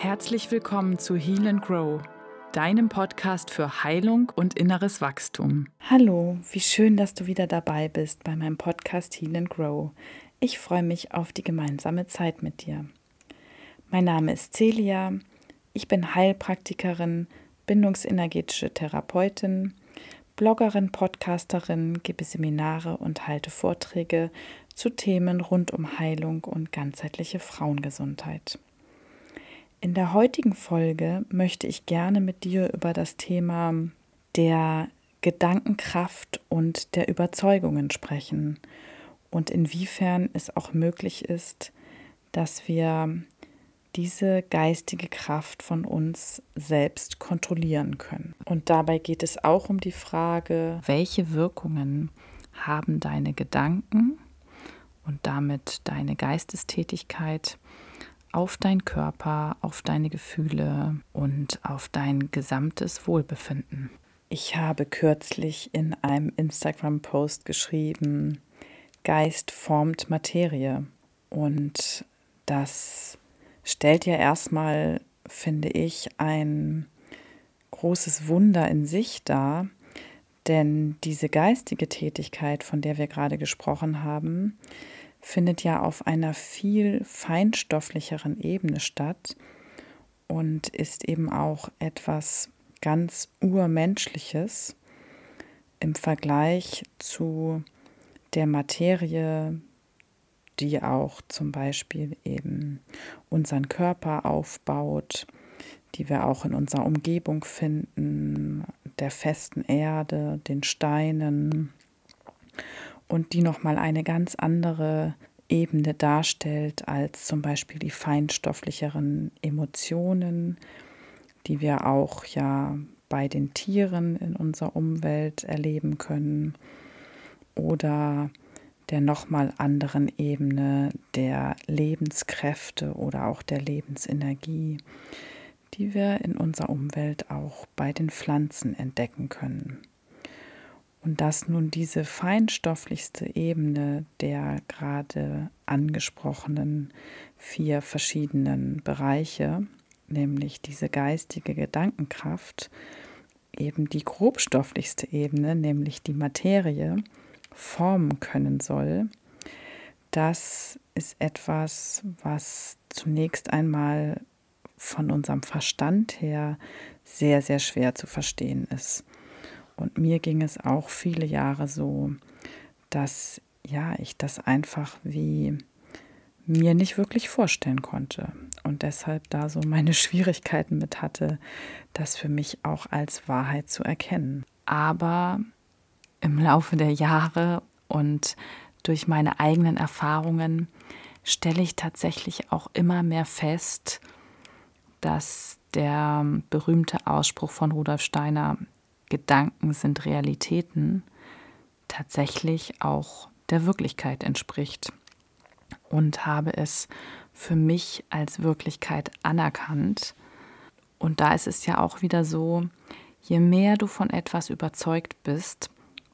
Herzlich willkommen zu Heal and Grow, deinem Podcast für Heilung und inneres Wachstum. Hallo, wie schön, dass du wieder dabei bist bei meinem Podcast Heal and Grow. Ich freue mich auf die gemeinsame Zeit mit dir. Mein Name ist Celia, ich bin Heilpraktikerin, bindungsenergetische Therapeutin, Bloggerin, Podcasterin, gebe Seminare und halte Vorträge zu Themen rund um Heilung und ganzheitliche Frauengesundheit. In der heutigen Folge möchte ich gerne mit dir über das Thema der Gedankenkraft und der Überzeugungen sprechen und inwiefern es auch möglich ist, dass wir diese geistige Kraft von uns selbst kontrollieren können. Und dabei geht es auch um die Frage, welche Wirkungen haben deine Gedanken und damit deine Geistestätigkeit auf deinen Körper, auf deine Gefühle und auf dein gesamtes Wohlbefinden. Ich habe kürzlich in einem Instagram-Post geschrieben, Geist formt Materie. Und das stellt ja erstmal, finde ich, ein großes Wunder in sich dar, denn diese geistige Tätigkeit, von der wir gerade gesprochen haben, findet ja auf einer viel feinstofflicheren Ebene statt und ist eben auch etwas ganz Urmenschliches im Vergleich zu der Materie, die auch zum Beispiel eben unseren Körper aufbaut, die wir auch in unserer Umgebung finden, der festen Erde, den Steinen und die nochmal eine ganz andere Ebene darstellt als zum Beispiel die feinstofflicheren Emotionen, die wir auch ja bei den Tieren in unserer Umwelt erleben können oder der nochmal anderen Ebene der Lebenskräfte oder auch der Lebensenergie, die wir in unserer Umwelt auch bei den Pflanzen entdecken können. Und dass nun diese feinstofflichste Ebene der gerade angesprochenen vier verschiedenen Bereiche, nämlich diese geistige Gedankenkraft, eben die grobstofflichste Ebene, nämlich die Materie, formen können soll, das ist etwas, was zunächst einmal von unserem Verstand her sehr, sehr schwer zu verstehen ist. Und mir ging es auch viele Jahre so, dass ja, ich das einfach wie mir nicht wirklich vorstellen konnte und deshalb da so meine Schwierigkeiten mit hatte, das für mich auch als Wahrheit zu erkennen. Aber im Laufe der Jahre und durch meine eigenen Erfahrungen stelle ich tatsächlich auch immer mehr fest, dass der berühmte Ausspruch von Rudolf Steiner, Gedanken sind Realitäten, tatsächlich auch der Wirklichkeit entspricht und habe es für mich als Wirklichkeit anerkannt. Und da ist es ja auch wieder so, je mehr du von etwas überzeugt bist,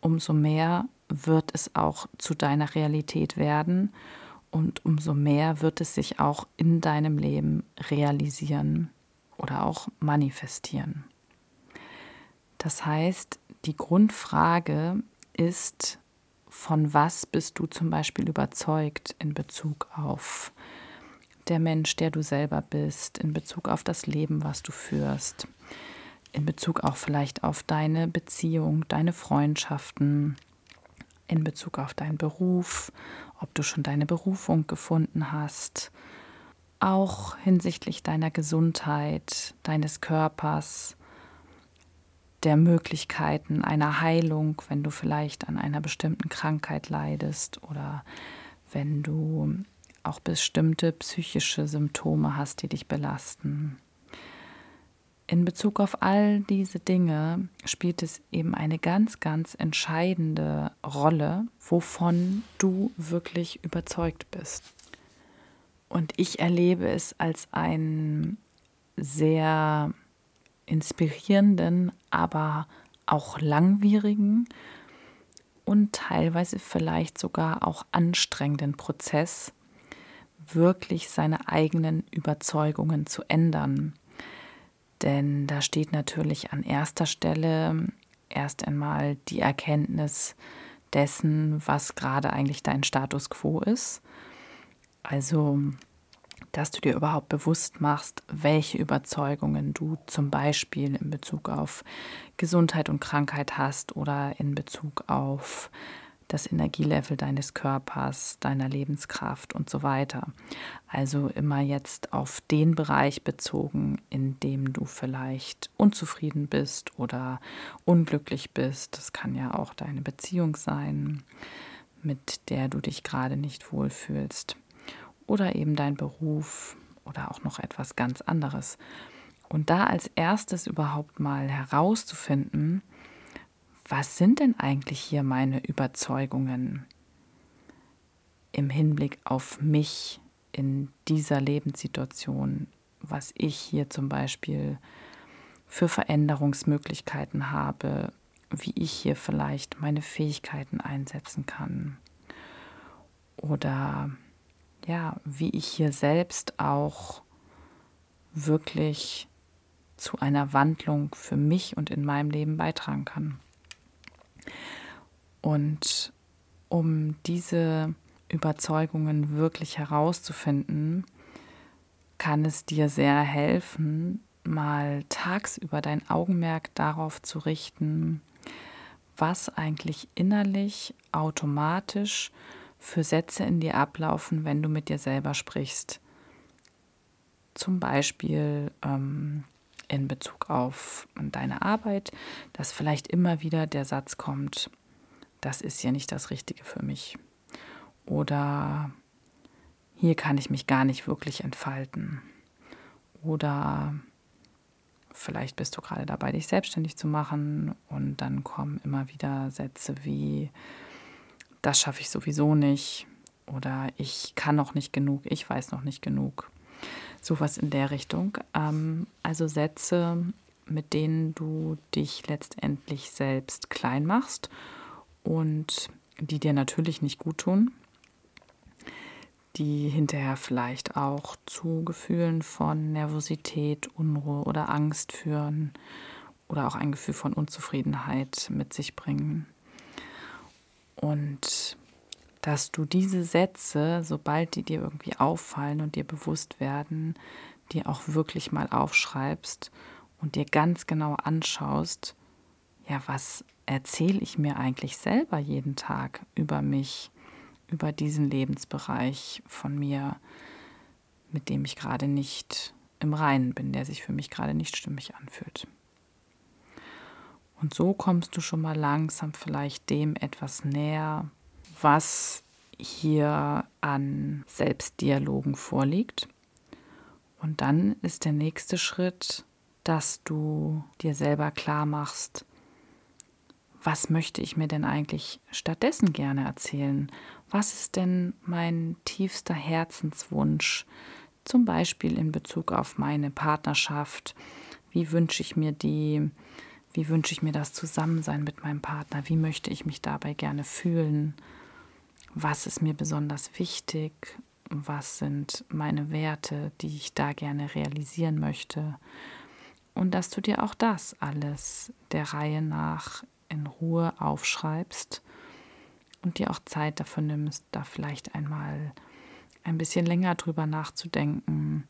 umso mehr wird es auch zu deiner Realität werden und umso mehr wird es sich auch in deinem Leben realisieren oder auch manifestieren. Das heißt, die Grundfrage ist, von was bist du zum Beispiel überzeugt in Bezug auf der Mensch, der du selber bist, in Bezug auf das Leben, was du führst, in Bezug auch vielleicht auf deine Beziehung, deine Freundschaften, in Bezug auf deinen Beruf, ob du schon deine Berufung gefunden hast, auch hinsichtlich deiner Gesundheit, deines Körpers, der Möglichkeiten einer Heilung, wenn du vielleicht an einer bestimmten Krankheit leidest oder wenn du auch bestimmte psychische Symptome hast, die dich belasten. In Bezug auf all diese Dinge spielt es eben eine ganz, ganz entscheidende Rolle, wovon du wirklich überzeugt bist. Und ich erlebe es als einen sehr inspirierenden, aber auch langwierigen und teilweise vielleicht sogar auch anstrengenden Prozess, wirklich seine eigenen Überzeugungen zu ändern. Denn da steht natürlich an erster Stelle erst einmal die Erkenntnis dessen, was gerade eigentlich dein Status quo ist. Also, dass du dir überhaupt bewusst machst, welche Überzeugungen du zum Beispiel in Bezug auf Gesundheit und Krankheit hast oder in Bezug auf das Energielevel deines Körpers, deiner Lebenskraft und so weiter. Also immer jetzt auf den Bereich bezogen, in dem du vielleicht unzufrieden bist oder unglücklich bist. Das kann ja auch deine Beziehung sein, mit der du dich gerade nicht wohlfühlst. Oder eben dein Beruf oder auch noch etwas ganz anderes. Und da als erstes überhaupt mal herauszufinden, was sind denn eigentlich hier meine Überzeugungen im Hinblick auf mich in dieser Lebenssituation, was ich hier zum Beispiel für Veränderungsmöglichkeiten habe, wie ich hier vielleicht meine Fähigkeiten einsetzen kann oder ja, wie ich hier selbst auch wirklich zu einer Wandlung für mich und in meinem Leben beitragen kann. Und um diese Überzeugungen wirklich herauszufinden, kann es dir sehr helfen, mal tagsüber dein Augenmerk darauf zu richten, was eigentlich innerlich automatisch für Sätze in dir ablaufen, wenn du mit dir selber sprichst. Zum Beispiel ähm, in Bezug auf deine Arbeit, dass vielleicht immer wieder der Satz kommt, das ist ja nicht das Richtige für mich. Oder hier kann ich mich gar nicht wirklich entfalten. Oder vielleicht bist du gerade dabei, dich selbstständig zu machen und dann kommen immer wieder Sätze wie, das schaffe ich sowieso nicht oder ich kann noch nicht genug, ich weiß noch nicht genug. Sowas in der Richtung. Ähm, also Sätze, mit denen du dich letztendlich selbst klein machst und die dir natürlich nicht gut tun, die hinterher vielleicht auch zu Gefühlen von Nervosität, Unruhe oder Angst führen oder auch ein Gefühl von Unzufriedenheit mit sich bringen. Und dass du diese Sätze, sobald die dir irgendwie auffallen und dir bewusst werden, dir auch wirklich mal aufschreibst und dir ganz genau anschaust, ja, was erzähle ich mir eigentlich selber jeden Tag über mich, über diesen Lebensbereich von mir, mit dem ich gerade nicht im Reinen bin, der sich für mich gerade nicht stimmig anfühlt. Und so kommst du schon mal langsam vielleicht dem etwas näher, was hier an Selbstdialogen vorliegt. Und dann ist der nächste Schritt, dass du dir selber klar machst, was möchte ich mir denn eigentlich stattdessen gerne erzählen? Was ist denn mein tiefster Herzenswunsch, zum Beispiel in Bezug auf meine Partnerschaft? Wie wünsche ich mir die? Wie wünsche ich mir das Zusammensein mit meinem Partner? Wie möchte ich mich dabei gerne fühlen? Was ist mir besonders wichtig? Was sind meine Werte, die ich da gerne realisieren möchte? Und dass du dir auch das alles der Reihe nach in Ruhe aufschreibst und dir auch Zeit dafür nimmst, da vielleicht einmal ein bisschen länger drüber nachzudenken,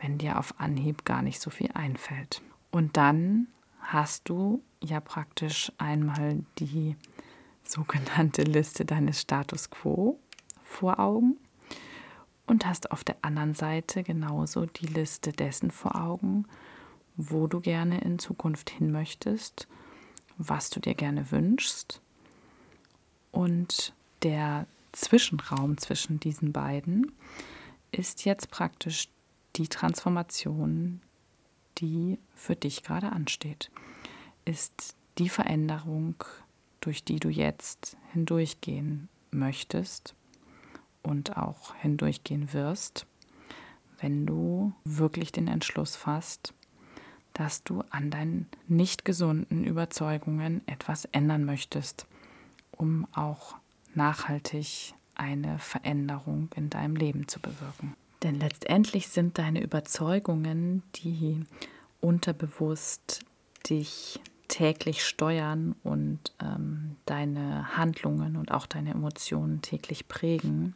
wenn dir auf Anhieb gar nicht so viel einfällt. Und dann hast du ja praktisch einmal die sogenannte Liste deines Status quo vor Augen und hast auf der anderen Seite genauso die Liste dessen vor Augen, wo du gerne in Zukunft hin möchtest was du dir gerne wünschst. Und der Zwischenraum zwischen diesen beiden ist jetzt praktisch die Transformation, die für dich gerade ansteht. Ist die Veränderung, durch die du jetzt hindurchgehen möchtest und auch hindurchgehen wirst, wenn du wirklich den Entschluss fasst, dass du an deinen nicht gesunden Überzeugungen etwas ändern möchtest, um auch nachhaltig eine Veränderung in deinem Leben zu bewirken. Denn letztendlich sind deine Überzeugungen, die unterbewusst dich täglich steuern und ähm, deine Handlungen und auch deine Emotionen täglich prägen,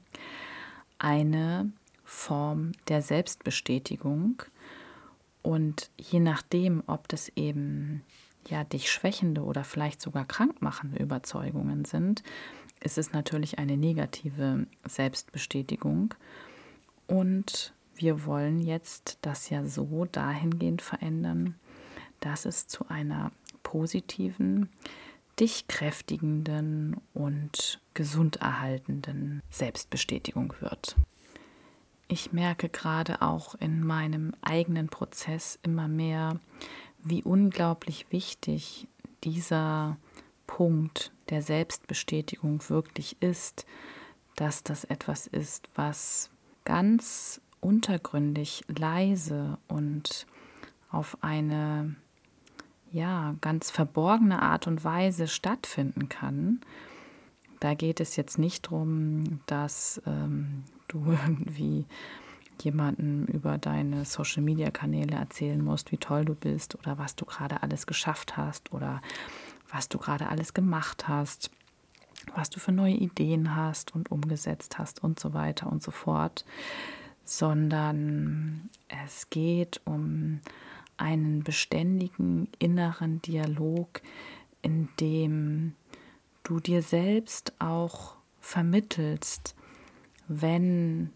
eine Form der Selbstbestätigung. Und je nachdem, ob das eben ja dich schwächende oder vielleicht sogar krankmachende Überzeugungen sind, ist es natürlich eine negative Selbstbestätigung. Und wir wollen jetzt das ja so dahingehend verändern, dass es zu einer positiven, dich kräftigenden und gesunderhaltenden Selbstbestätigung wird. Ich merke gerade auch in meinem eigenen Prozess immer mehr, wie unglaublich wichtig dieser Punkt der Selbstbestätigung wirklich ist, dass das etwas ist, was ganz untergründig, leise und auf eine ja, ganz verborgene Art und Weise stattfinden kann. Da geht es jetzt nicht darum, dass ähm, du irgendwie jemanden über deine Social-Media-Kanäle erzählen musst, wie toll du bist oder was du gerade alles geschafft hast oder was du gerade alles gemacht hast, was du für neue Ideen hast und umgesetzt hast und so weiter und so fort, sondern es geht um einen beständigen inneren Dialog, in dem du dir selbst auch vermittelst, wenn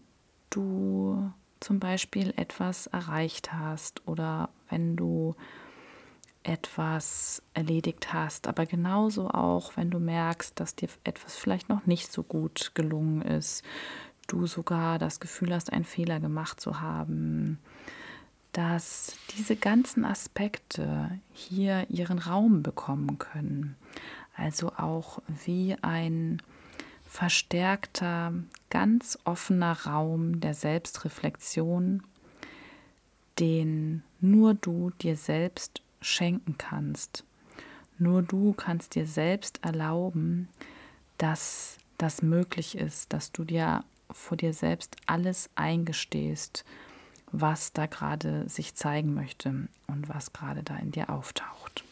du zum Beispiel etwas erreicht hast oder wenn du etwas erledigt hast, aber genauso auch, wenn du merkst, dass dir etwas vielleicht noch nicht so gut gelungen ist, du sogar das Gefühl hast, einen Fehler gemacht zu haben, dass diese ganzen Aspekte hier ihren Raum bekommen können. Also auch wie ein verstärkter, ganz offener Raum der Selbstreflexion, den nur du dir selbst schenken kannst. Nur du kannst dir selbst erlauben, dass das möglich ist, dass du dir vor dir selbst alles eingestehst, was da gerade sich zeigen möchte und was gerade da in dir auftaucht.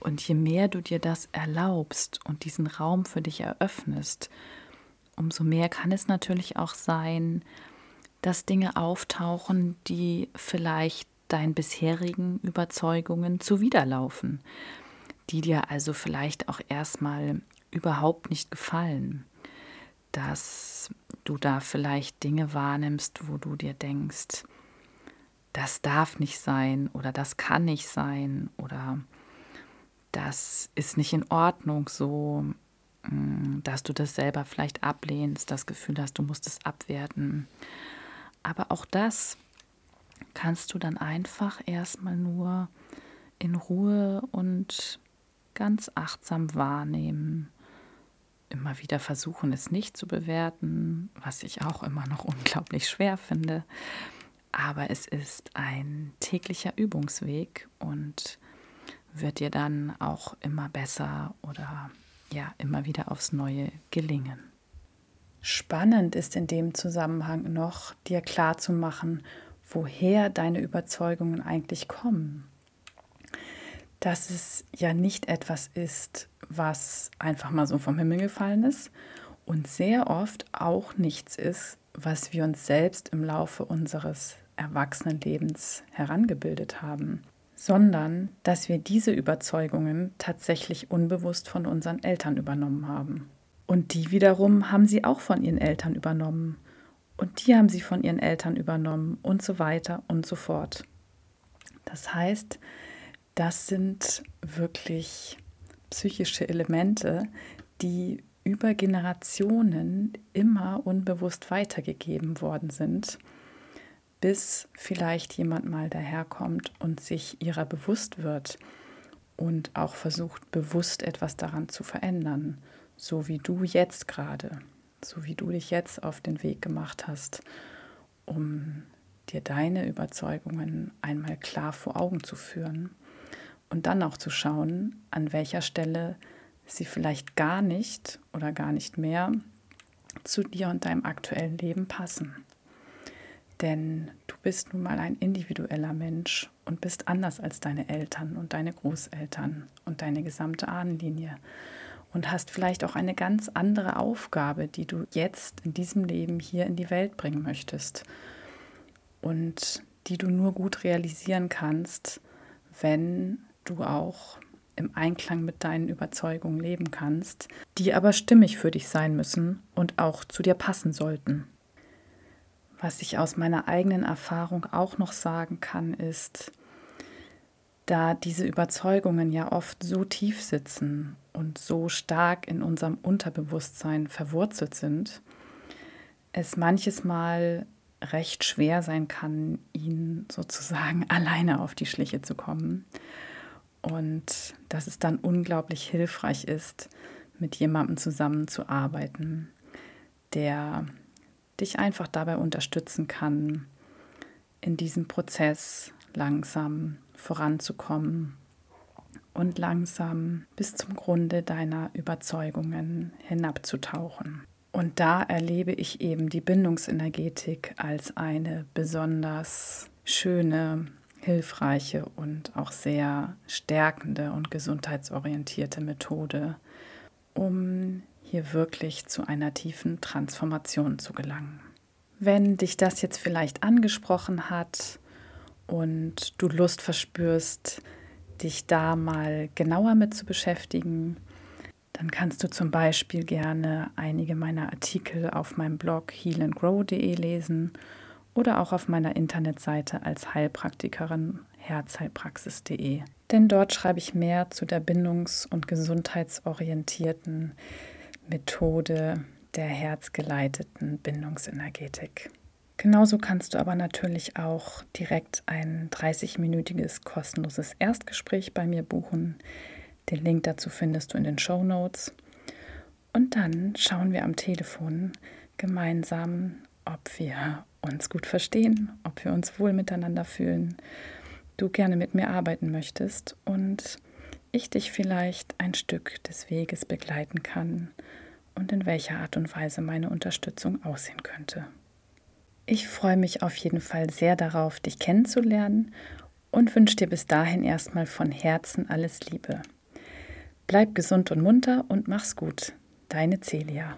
Und je mehr du dir das erlaubst und diesen Raum für dich eröffnest, umso mehr kann es natürlich auch sein, dass Dinge auftauchen, die vielleicht deinen bisherigen Überzeugungen zuwiderlaufen, die dir also vielleicht auch erstmal überhaupt nicht gefallen, dass du da vielleicht Dinge wahrnimmst, wo du dir denkst, das darf nicht sein oder das kann nicht sein oder das ist nicht in Ordnung so, mm, dass du das selber vielleicht ablehnst, das Gefühl hast, du musst es abwerten. Aber auch das kannst du dann einfach erstmal nur in Ruhe und ganz achtsam wahrnehmen. Immer wieder versuchen, es nicht zu bewerten, was ich auch immer noch unglaublich schwer finde. Aber es ist ein täglicher Übungsweg und wird dir dann auch immer besser oder ja, immer wieder aufs Neue gelingen. Spannend ist in dem Zusammenhang noch, dir klarzumachen, woher deine Überzeugungen eigentlich kommen. Dass es ja nicht etwas ist, was einfach mal so vom Himmel gefallen ist und sehr oft auch nichts ist, was wir uns selbst im Laufe unseres Erwachsenenlebens herangebildet haben sondern dass wir diese Überzeugungen tatsächlich unbewusst von unseren Eltern übernommen haben. Und die wiederum haben sie auch von ihren Eltern übernommen. Und die haben sie von ihren Eltern übernommen und so weiter und so fort. Das heißt, das sind wirklich psychische Elemente, die über Generationen immer unbewusst weitergegeben worden sind bis vielleicht jemand mal daherkommt und sich ihrer bewusst wird und auch versucht, bewusst etwas daran zu verändern, so wie du jetzt gerade, so wie du dich jetzt auf den Weg gemacht hast, um dir deine Überzeugungen einmal klar vor Augen zu führen und dann auch zu schauen, an welcher Stelle sie vielleicht gar nicht oder gar nicht mehr zu dir und deinem aktuellen Leben passen. Denn du bist nun mal ein individueller Mensch und bist anders als deine Eltern und deine Großeltern und deine gesamte Ahnenlinie und hast vielleicht auch eine ganz andere Aufgabe, die du jetzt in diesem Leben hier in die Welt bringen möchtest und die du nur gut realisieren kannst, wenn du auch im Einklang mit deinen Überzeugungen leben kannst, die aber stimmig für dich sein müssen und auch zu dir passen sollten. Was ich aus meiner eigenen Erfahrung auch noch sagen kann, ist, da diese Überzeugungen ja oft so tief sitzen und so stark in unserem Unterbewusstsein verwurzelt sind, es manches Mal recht schwer sein kann, ihnen sozusagen alleine auf die Schliche zu kommen. Und dass es dann unglaublich hilfreich ist, mit jemandem zusammenzuarbeiten, der dich einfach dabei unterstützen kann, in diesem Prozess langsam voranzukommen und langsam bis zum Grunde deiner Überzeugungen hinabzutauchen. Und da erlebe ich eben die Bindungsenergetik als eine besonders schöne, hilfreiche und auch sehr stärkende und gesundheitsorientierte Methode, um hier wirklich zu einer tiefen Transformation zu gelangen. Wenn dich das jetzt vielleicht angesprochen hat und du Lust verspürst, dich da mal genauer mit zu beschäftigen, dann kannst du zum Beispiel gerne einige meiner Artikel auf meinem Blog healandgrow.de lesen oder auch auf meiner Internetseite als Heilpraktikerin herzheilpraxis.de. Denn dort schreibe ich mehr zu der bindungs- und gesundheitsorientierten Methode der herzgeleiteten Bindungsenergetik. Genauso kannst du aber natürlich auch direkt ein 30-minütiges kostenloses Erstgespräch bei mir buchen. Den Link dazu findest du in den Show Notes. Und dann schauen wir am Telefon gemeinsam, ob wir uns gut verstehen, ob wir uns wohl miteinander fühlen, du gerne mit mir arbeiten möchtest und ich dich vielleicht ein Stück des Weges begleiten kann und in welcher Art und Weise meine Unterstützung aussehen könnte. Ich freue mich auf jeden Fall sehr darauf, dich kennenzulernen und wünsche dir bis dahin erstmal von Herzen alles Liebe. Bleib gesund und munter und mach's gut. Deine Celia.